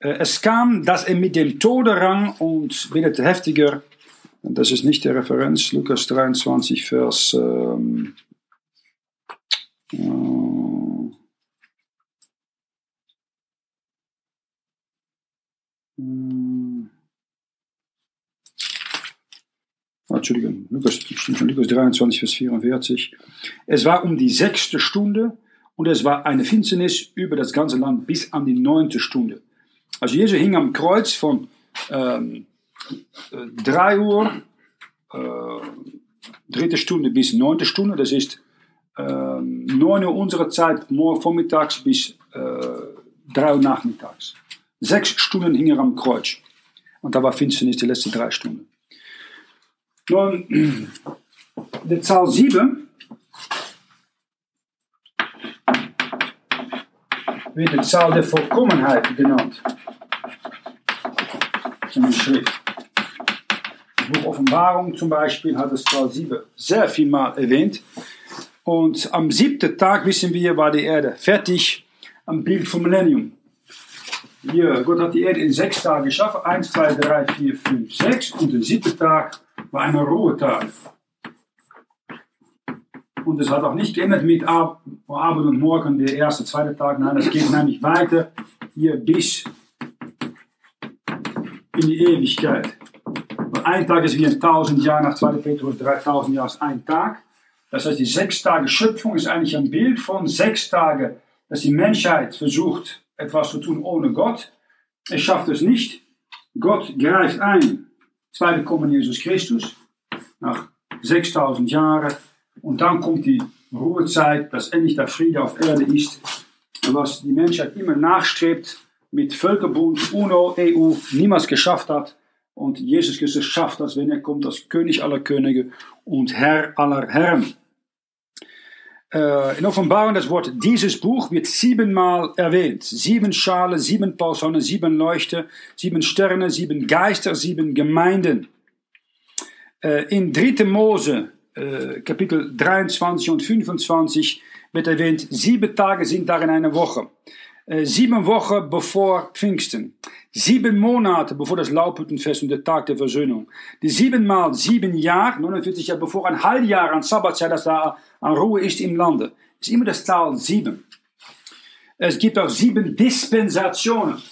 Äh, es kam, dass er mit dem Tode rang und werdete heftiger. Das ist nicht die Referenz, Lukas 23, Vers ähm, hm. Entschuldigung, Lukas, Lukas 23, Vers 44. Es war um die sechste Stunde und es war eine Finsternis über das ganze Land bis an die neunte Stunde. Also Jesus hing am Kreuz von ähm, 3 Uhr, äh, dritte Stunde bis neunte Stunde. Das ist äh, 9 Uhr unserer Zeit, morgen vormittags bis äh, 3 Uhr nachmittags. Sechs Stunden hing er am Kreuz. Und da war Finsternis die letzten drei Stunden. Nun, die Zahl 7 wird die Zahl der Vollkommenheit genannt. Der Schrift. Buch Offenbarung zum Beispiel hat das Zahl 7 sehr viel mal erwähnt. Und am siebten Tag, wissen wir, war die Erde fertig am Bild vom Millennium. Hier, Gott hat die Erde in sechs Tagen geschaffen. Eins, zwei, drei, vier, fünf, sechs. Und der siebte Tag war ein Ruhetag. Und es hat auch nicht geändert mit Abend und Morgen, der erste, zweite Tag. Nein, es geht nämlich weiter hier bis in die Ewigkeit. Und ein Tag ist wie ein tausend Jahre, nach 2. Petrus 3000 Jahre ist ein Tag. Das heißt, die sechs Tage Schöpfung ist eigentlich ein Bild von sechs Tagen, dass die Menschheit versucht, etwas zu tun ohne Gott. Es schafft es nicht. Gott greift ein. Zweite kommen Jesus Christus nach 6000 Jahren. Und dann kommt die Ruhezeit, dass endlich der Friede auf Erde ist. Was die Menschheit immer nachstrebt, mit Völkerbund, UNO, EU niemals geschafft hat. Und Jesus Christus schafft das, wenn er kommt, als König aller Könige und Herr aller Herren. Äh, in Offenbarung das Wort dieses Buch wird siebenmal erwähnt. Sieben Schale, sieben Personen, sieben Leuchte, sieben Sterne, sieben Geister, sieben Gemeinden. Äh, in 3. Mose, äh, Kapitel 23 und 25, wird erwähnt, sieben Tage sind darin eine Woche. Sieben Wochen bevor Pfingsten. Sieben Monate bevor das Laubhüttenfest und der Tag der Versöhnung. Die sieben mal sieben Jahre, 49 Jahre bevor ein Halbjahr an Sabbatzeit, dass da an Ruhe ist im Lande. Ist immer das Zahl sieben. Es gibt auch sieben Dispensationen.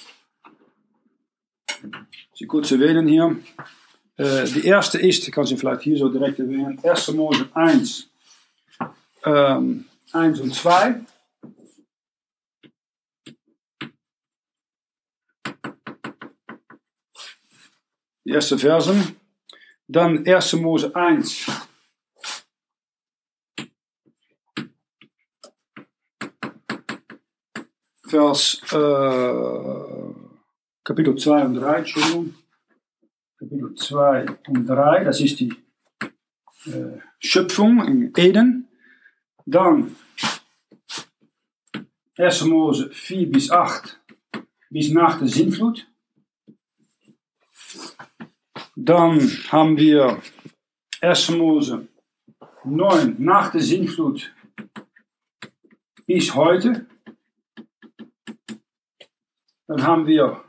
Sie kurz erwähnen hier. Äh, die erste ist, ich kann sie vielleicht hier so direkt erwähnen, 1. Mose 1, ähm, 1 und 2. Die erste Versen. Dann 1. Mose 1. Vers äh, Kapitel 2 und 3, Entschuldigung. Kapitel 2 und 3, das ist die äh, Schöpfung in Eden. Dann 1. Mose 4 bis 8, bis nach der Sintflut. Dann haben wir 1. Mose 9 nach der Sintflut bis heute. Dann haben wir,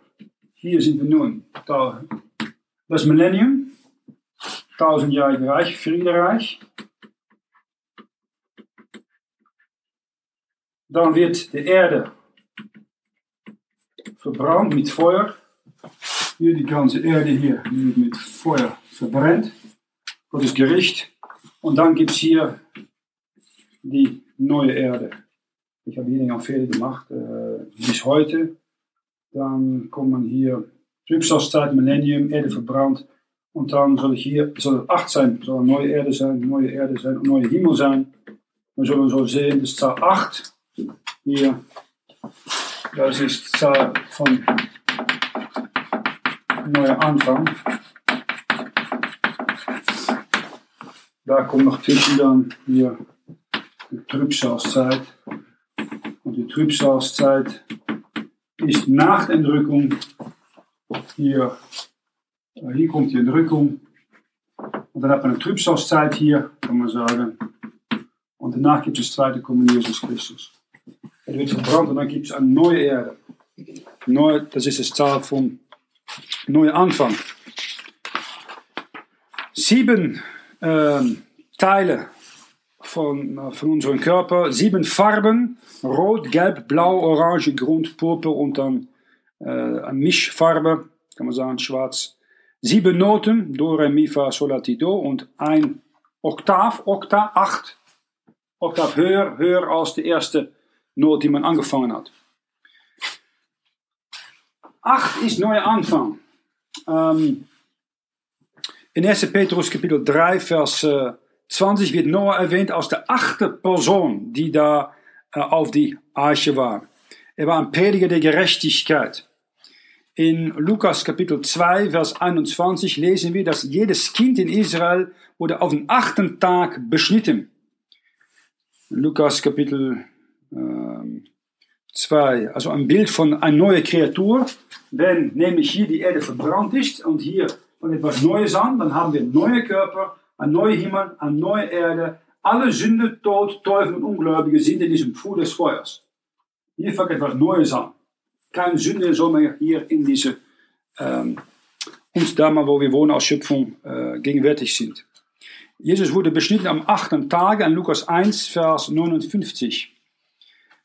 hier sind wir nun, da, das Millennium, tausendjährige Reich, Friedereich. Dann wird die Erde verbrannt mit Feuer. Hier die ganze Erde hier mit Feuer verbrennt. Gottes Gericht. Und dann gibt es hier die neue Erde. Ich habe hier noch Fehler gemacht. Äh, bis heute. Dann kommt man hier Trübsalzeit, Millennium, Erde verbrannt. Und dann soll ich hier, soll acht sein, soll eine neue Erde sein, neue Erde sein, neue Himmel sein. Wir sollen so sehen, das ist Zahl 8. Hier, das ist Zahl von neuer Anfang. Da kommt noch dann hier die Trübsalzeit. Und die Trübsalzeit ist nach Entrückung hier, äh, hier kommt die Entrückung. Und dann hat man eine Trübsalzeit hier, kann man sagen. Und danach gibt es das zweite Kommen Jesus Christus. Er wird verbrannt und dann gibt es eine neue Erde. Neu, das ist das Zahl von neuer Anfang. Sieben ähm, Teile von, äh, von unserem Körper, sieben Farben, rot, gelb, blau, orange, grün, purpur und dann äh, eine Mischfarbe, kann man sagen schwarz. Sieben Noten, do, re, mi, fa, sol, la, ti, do und ein Oktav, Okta, acht. Oktav höher, höher als die erste Note, die man angefangen hat. Acht ist neuer Anfang. Ähm, in 1. Petrus Kapitel 3, Vers äh, 20 wird Noah erwähnt als der achte Person, die da äh, auf die Arche war. Er war ein Prediger der Gerechtigkeit. In Lukas Kapitel 2, Vers 21 lesen wir, dass jedes Kind in Israel wurde auf den achten Tag beschnitten. Lukas Kapitel ähm, 2, also ein Bild von einer neuen Kreatur. Wenn nämlich hier die Erde verbrannt ist und hier von etwas Neues an, dann haben wir einen neuen Körper, ein neuer Himmel, eine neue Erde. Alle Sünde, Tod, Teufel und Ungläubige sind in diesem Pfuhl des Feuers. Hier fängt etwas Neues an. Keine Sünde soll mehr hier in diese, ähm, uns da mal, wo wir wohnen, als Schöpfung äh, gegenwärtig sind. Jesus wurde beschnitten am achten Tage, an Lukas 1, Vers 59.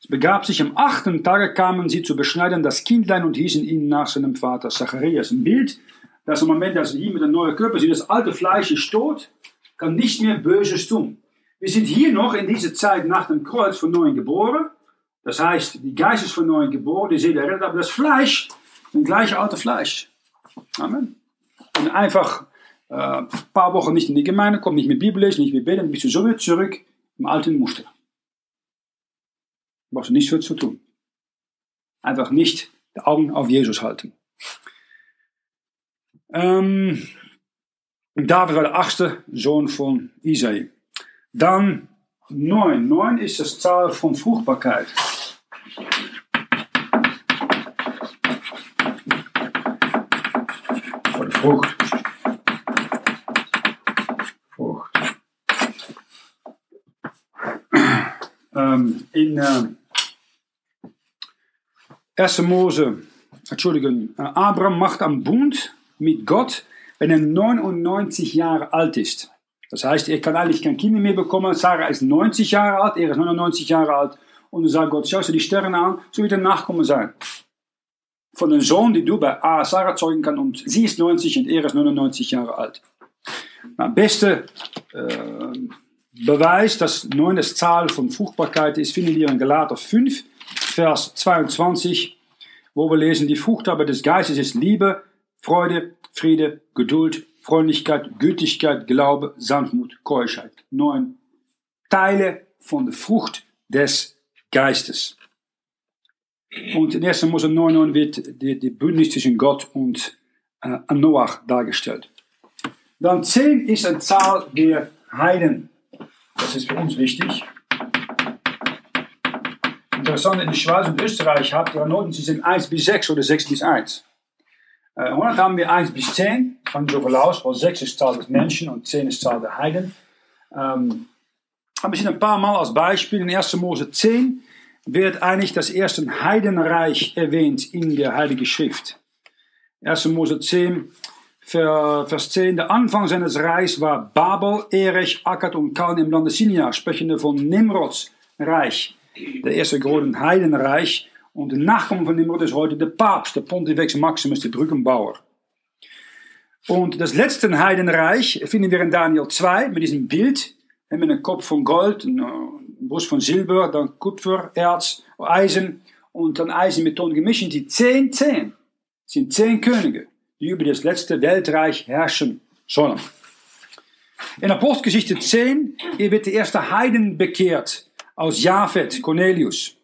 Es begab sich am achten Tage, kamen sie zu beschneiden das Kindlein und hießen ihn nach seinem Vater Zacharias. Ein Bild, dass im Moment, dass wir hier mit einem neuen Körper sind, das alte Fleisch ist tot, kann nicht mehr Böses tun. Wir sind hier noch in dieser Zeit nach dem Kreuz von Neuem geboren. Das heißt, die Geist ist von Neuem geboren, die Seele errettet, aber das Fleisch, das gleiche alte Fleisch. Amen. Und einfach äh, ein paar Wochen nicht in die Gemeinde, kommt nicht Bibel lesen, nicht mit Beten, bist du so wieder zurück im alten Muster. Du brauchst nichts für zu tun. Einfach nicht die Augen auf Jesus halten. Ähm, David war der achtste Sohn von Isai. Dann neun. Neun ist das Zahl von Fruchtbarkeit. Von Frucht. Frucht. Ähm, in äh, 1. Mose, Entschuldigung, äh, Abraham macht einen Bund mit Gott, wenn er 99 Jahre alt ist. Das heißt, er kann eigentlich kein Kind mehr bekommen. Sarah ist 90 Jahre alt, er ist 99 Jahre alt. Und dann sagt Gott, schau dir die Sterne an, so wird ein Nachkommen sein. Von einem Sohn, die du bei Sarah zeugen kannst, und sie ist 90 und er ist 99 Jahre alt. Der beste äh, Beweis, dass 9 das Zahl von Fruchtbarkeit ist, finden wir in Galater 5, Vers 22, wo wir lesen, die Frucht aber des Geistes ist Liebe, Freude, Friede, Geduld, Freundlichkeit, Gütigkeit, Glaube, Sanftmut, Keuschheit. Neun Teile von der Frucht des Geistes. Und in 1. Mose 9 wird die, die Bündnis zwischen Gott und äh, Noach dargestellt. Dann 10 ist eine Zahl der Heiden. Das ist für uns wichtig. Interessant, in der Schweiz und Österreich habt ihr Noten, sie sind 1 bis 6 oder 6 bis 1. Äh, Holland haben wir 1 bis 10, von zoveel aus, weil 6 ist Zahl des Menschen und 10 ist Zahl der Heiden. Ähm, aber sind ein paar Mal als Beispiel in 1. Mose 10 wird eigentlich das erste Heidenreich erwähnt in der Heiligen Schrift. 1. Mose 10, Vers 10. Der Anfang seines Reichs war Babel, Erech, Akkad und Kaln im Lande Sinia, sprechende von Nimrods Reich, der erste große Heidenreich. Und de Nachkommen von Nimrod ist heute der Papst, der Pontifex Maximus, der Brückenbauer. Und das letzte Heidenreich finden wir in Daniel 2 mit diesem Bild, mit einem Kopf von Gold, einem Brust von Silber, dann Kupfer, Erz, Eisen und dann Eisen mit Ton gemischt. Die zehn, zehn sind zehn Könige, die über das letzte Weltreich herrschen sollen. In Apostelgeschichte 10 wird der erste Heiden bekehrt aus Japhet, Cornelius.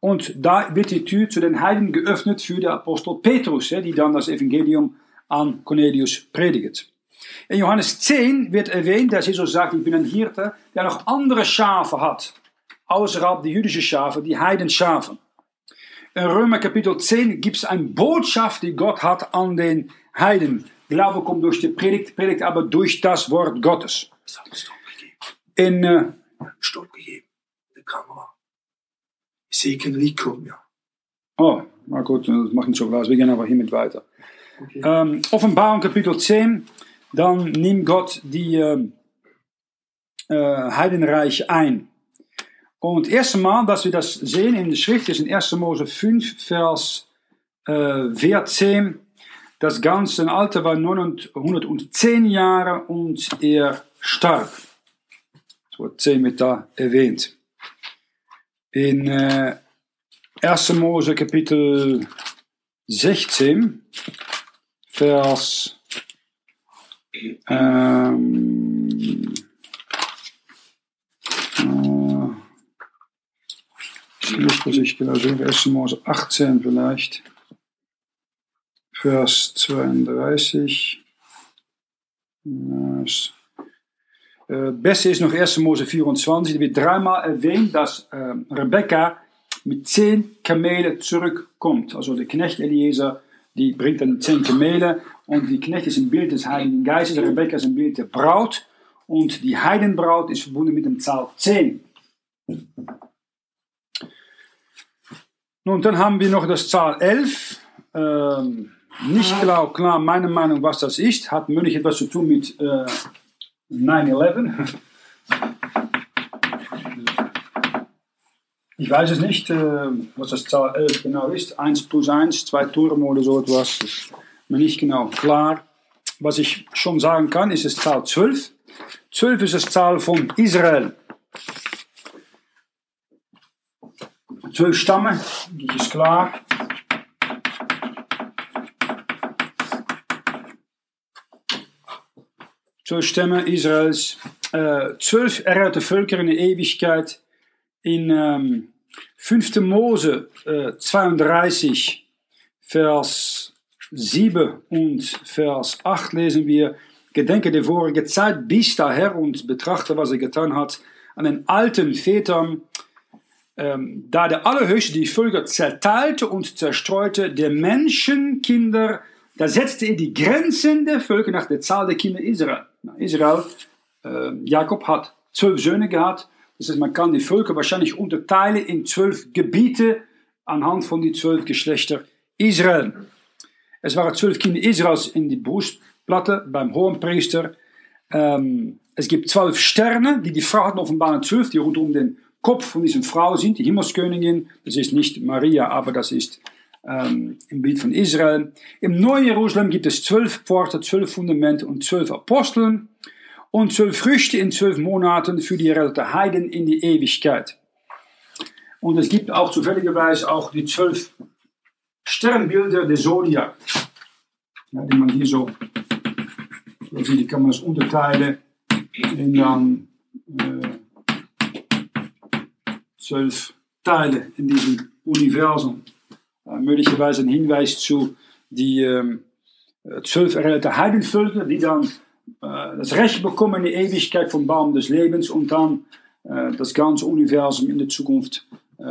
Und da wird die Tür zu den Heiden geöffnet für den Apostel Petrus, die dann das Evangelium an Cornelius predigt. In Johannes 10 wird erwähnt, dass Jesus sagt, ich bin ein Hirte, der noch andere Schafe hat, außerhalb der jüdischen Schafe, die Heidenschafen. In Römer Kapitel 10 gibt es eine Botschaft, die Gott hat an den Heiden. Glaube kommt durch die Predigt, Predigt aber durch das Wort Gottes. In, äh, Stopp gegeben, die. Kommen, ja. Oh, na gut, das macht nicht so was. Wir gehen aber hiermit weiter. Okay. Ähm, Offenbarung Kapitel 10, dann nimmt Gott die äh, äh, Heidenreich ein. Und das erste Mal, dass wir das sehen in der Schrift, ist in 1. Mose 5, Vers äh, 14. Das ganze Alter war 910 Jahre und er starb. Das Wort 10 wird da erwähnt. In äh, 1. Mose Kapitel 16, Vers ähm, äh, ich sehe, 1. Mose 18 vielleicht, Vers 32. Das äh, Beste ist noch 1. Mose 24, da wird dreimal erwähnt, dass äh, Rebecca mit zehn Kamelen zurückkommt. Also der Knecht Eliezer, die bringt dann zehn Kamele und die Knecht ist ein Bild des Heiligen Geistes, Rebecca ist ein Bild der Braut und die Heidenbraut ist verbunden mit dem Zahl 10. Nun, dann haben wir noch das Zahl 11. Ähm, nicht genau klar, meine Meinung, was das ist. Hat möglich etwas zu tun mit äh, 9-11. Ich weiß es nicht, äh, was das Zahl 11 genau ist. 1 plus 1, zwei Turme oder so etwas. Ist mir nicht genau klar. Was ich schon sagen kann, ist es Zahl 12. 12 ist das Zahl von Israel. Zwölf Stammen, das ist klar. Zwölf Stämme Israels. Zwölf erhörte Völker in der Ewigkeit. In ähm, 5. Mose äh, 32, Vers 7 und Vers 8 lesen wir, Gedenke der vorige Zeit bis daher und betrachte, was er getan hat an den alten Vätern, ähm, da der Allerhöchste die Völker zerteilte und zerstreute, der Menschenkinder, da setzte er die Grenzen der Völker nach der Zahl der Kinder Israel. Na, Israel, äh, Jakob hat zwölf Söhne gehabt, das heißt, man kann die Völker wahrscheinlich unterteilen in zwölf Gebiete anhand von die zwölf Geschlechter Israel. Es waren zwölf Kinder Israels in die Brustplatte beim Hohenpriester. Ähm, es gibt zwölf Sterne, die die Frau hat offenbaren zwölf, die rund um den Kopf von dieser Frau sind, die Himmelskönigin. Das ist nicht Maria, aber das ist ähm, im Gebiet von Israel. Im Neuen Jerusalem gibt es zwölf Pforten, zwölf Fundamente und zwölf Aposteln und zwölf Früchte in zwölf Monaten für die errettete Heiden in die Ewigkeit. Und es gibt auch zufälligerweise auch die zwölf Sternbilder der Zodiac, ja, die man hier so, so sieht, die kann man das unterteilen in dann äh, zwölf Teile in diesem Universum. Äh, möglicherweise ein Hinweis zu die ähm, zwölf errettete Heidenvölker, die dann äh, das Recht bekommen in die Ewigkeit vom Baum des Lebens und dann äh, das ganze Universum in der Zukunft äh,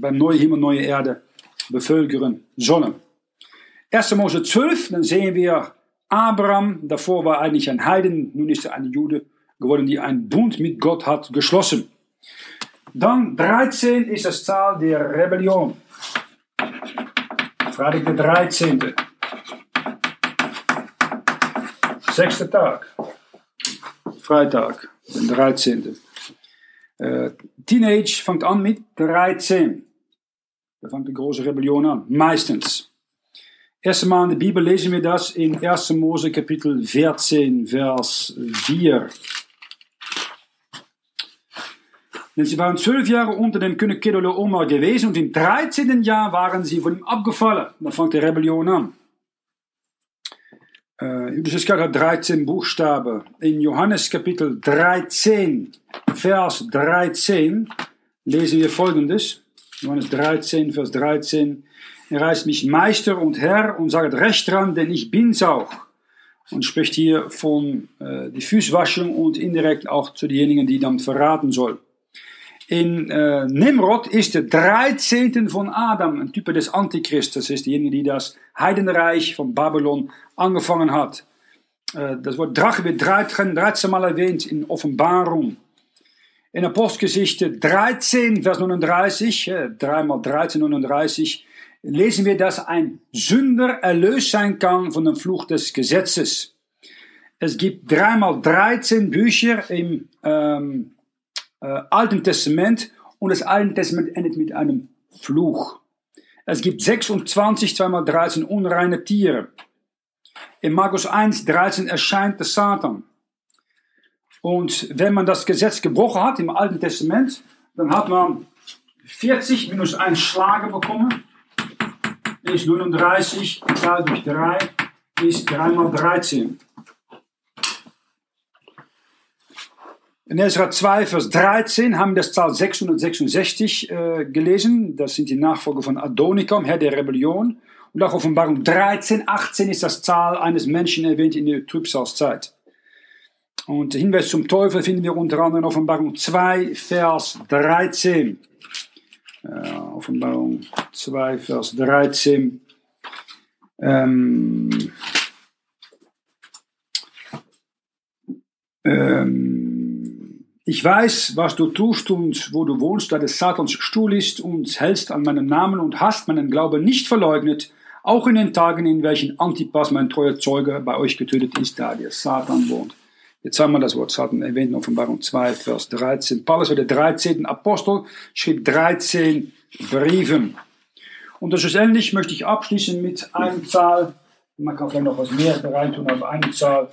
beim neuen Himmel, neue Erde bevölkern sollen. 1. Mose 12, dann sehen wir Abraham, davor war eigentlich ein Heiden, nun ist er ein Jude geworden, die einen Bund mit Gott hat geschlossen. Dann 13 ist das Zahl der Rebellion. Freitag der 13. Sechster Tag. Freitag, den 13. Äh, Teenage fängt an mit 13. Da fängt die große Rebellion an, meistens. Erste Mal in der Bibel lesen wir das in 1. Mose Kapitel 14, Vers 4. sie waren zwölf Jahre unter dem König Kedorlaomer gewesen und im 13. Jahr waren sie von ihm abgefallen. Da fängt die Rebellion an. Äh, Jüdisches hat 13 Buchstaben. In Johannes Kapitel 13, Vers 13 lesen wir folgendes. Johannes 13, Vers 13. Er heißt mich Meister und Herr und sagt recht dran, denn ich bin's auch. Und spricht hier von äh, die Fußwaschung und indirekt auch zu denjenigen, die dann verraten soll. In äh, Nimrod ist der 13. von Adam, ein Typ des Antichristus, ist derjenige, die das Heidenreich von Babylon angefangen hat. Äh, das Wort Drache wird 13, 13 Mal erwähnt in Offenbarung. In Apostelgeschichte 13, Vers 39, äh, 3 mal 13, 39, lesen wir, dass ein Sünder erlöst sein kann von dem Fluch des Gesetzes. Es gibt dreimal 13 Bücher im ähm, äh, Alten Testament und das Alte Testament endet mit einem Fluch. Es gibt 26, zweimal 13 unreine Tiere. In Markus 1, 13 erscheint der Satan. Und wenn man das Gesetz gebrochen hat im Alten Testament, dann hat man 40 minus 1 Schlage bekommen. Ist 39 geteilt durch 3 ist 3 mal 13. In Ezra 2, Vers 13 haben wir das Zahl 666 äh, gelesen. Das sind die Nachfolger von Adonikam, Herr der Rebellion. Und auch Offenbarung 13, 18 ist das Zahl eines Menschen erwähnt in der Trübsalzeit. Und Hinweis zum Teufel finden wir unter anderem in Offenbarung 2, Vers 13. Äh, Offenbarung 2, Vers 13. Ähm, ähm, ich weiß, was du tust und wo du wohnst, da des Satans Stuhl ist und hältst an meinem Namen und hast meinen Glauben nicht verleugnet, auch in den Tagen, in welchen Antipas, mein treuer Zeuge, bei euch getötet ist, da der Satan wohnt. Jetzt haben wir das Wort Satan erwähnt in Offenbarung 2, Vers 13. Paulus war der 13. Apostel, schrieb 13 Briefen. Und schlussendlich möchte ich abschließen mit einer Zahl, man kann vielleicht noch was mehr reintun, aber eine Zahl.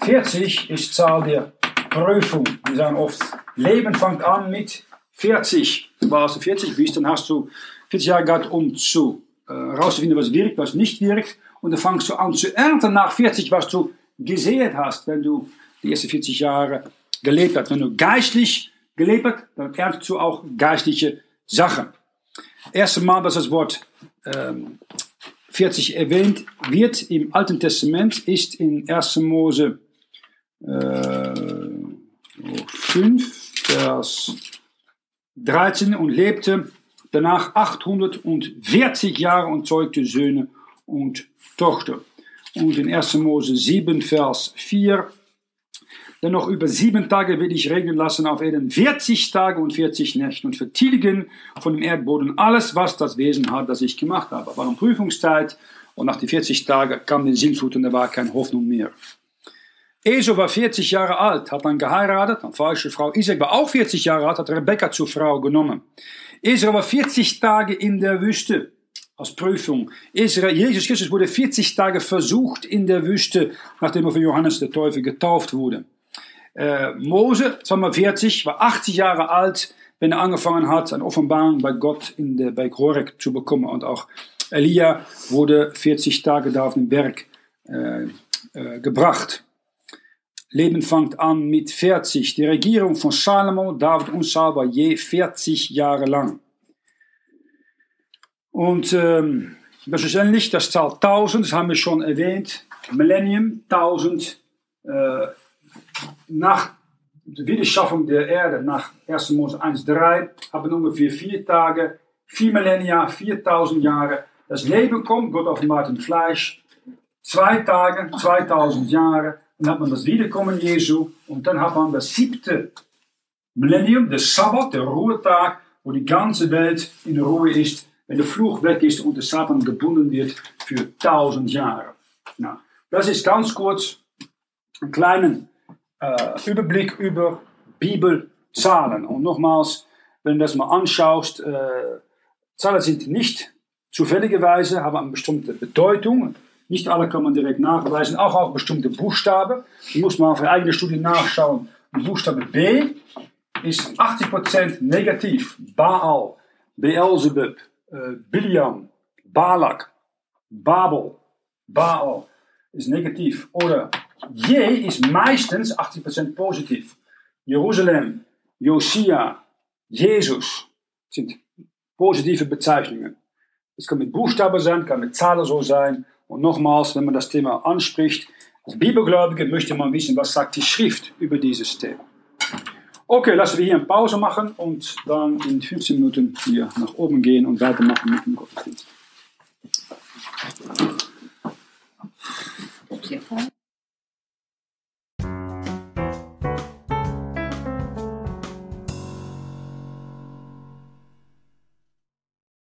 40 ist Zahl der Prüfung. Wir sagen oft, Leben fängt an mit 40. Warst du 40 bist, dann hast du 40 Jahre gehabt, um zu äh, was wirkt, was nicht wirkt. Und dann fängst du an zu ernten nach 40, was du gesehen hast, wenn du die ersten 40 Jahre gelebt hast. Wenn du geistlich gelebt hast, dann erntest du auch geistliche Sachen. Erste Mal, dass das Wort ähm, 40 erwähnt wird im Alten Testament, ist in 1. Mose äh, 5, Vers 13 und lebte danach 840 Jahre und zeugte Söhne und Tochter. Und in 1. Mose 7, Vers 4 denn noch über sieben Tage will ich regnen lassen auf Erden 40 Tage und 40 Nächte und vertilgen von dem Erdboden alles, was das Wesen hat, das ich gemacht habe. War eine Prüfungszeit und nach den 40 Tagen kam die Sintflut und da war keine Hoffnung mehr. Esau war 40 Jahre alt, hat dann geheiratet, eine falsche Frau. Isaac war auch 40 Jahre alt, hat Rebekka zur Frau genommen. Esau war 40 Tage in der Wüste als Prüfung. Israel, Jesus Christus wurde 40 Tage versucht in der Wüste, nachdem er von Johannes der Teufel getauft wurde. Äh, Mose, 40, war 80 Jahre alt, wenn er angefangen hat, eine Offenbarung bei Gott in der, bei Horek zu bekommen. Und auch Elia wurde 40 Tage da auf den Berg äh, äh, gebracht. Leben fängt an mit 40. Die Regierung von Salomo, David und war je 40 Jahre lang. Und ähm, wahrscheinlich das Zahl 1000, das haben wir schon erwähnt, Millennium, 1000 äh, nach der Wiederschaffung der Erde, nach 1. Mose 1,3, haben ungefähr vier Tage, vier Millennia, 4000 Jahre. Das Leben kommt, Gott offenbart im Fleisch. Zwei Tage, 2000 Jahre, dann hat man das Wiederkommen Jesu und dann hat man das siebte Millennium, der Sabbat, der Ruhetag, wo die ganze Welt in Ruhe ist, wenn der Fluch weg ist und der Satan gebunden wird für tausend Jahre. Nou, das ist ganz kurz ein kleiner äh, Überblick über Bibelzahlen. Und nochmals, wenn du das mal anschaust, äh, Zahlen sind nicht zufälligerweise, haben eine bestimmte Bedeutung. Nicht alle kann man direkt nachweisen, auch auch bestimmte Buchstaben. Die muss man für eigene Studie nachschauen. Buchstabe B ist 80% negativ. Baal, Beelzebub, äh, Biliam, Balak, Babel, Baal ist negativ. Oder J ist meistens 80% positiv. Jeruzalem, Josia, Jesus sind positive Bezeichnungen. Es kann mit Buchstaben sein, kann mit Zahlen so sein. Und nochmals, wenn man das Thema anspricht, als Bibelgläubige möchte man wissen, was sagt die Schrift über dieses Thema. Okay, lassen wir hier eine Pause machen und dann in 15 Minuten hier nach oben gehen und weitermachen mit dem Gottesdienst.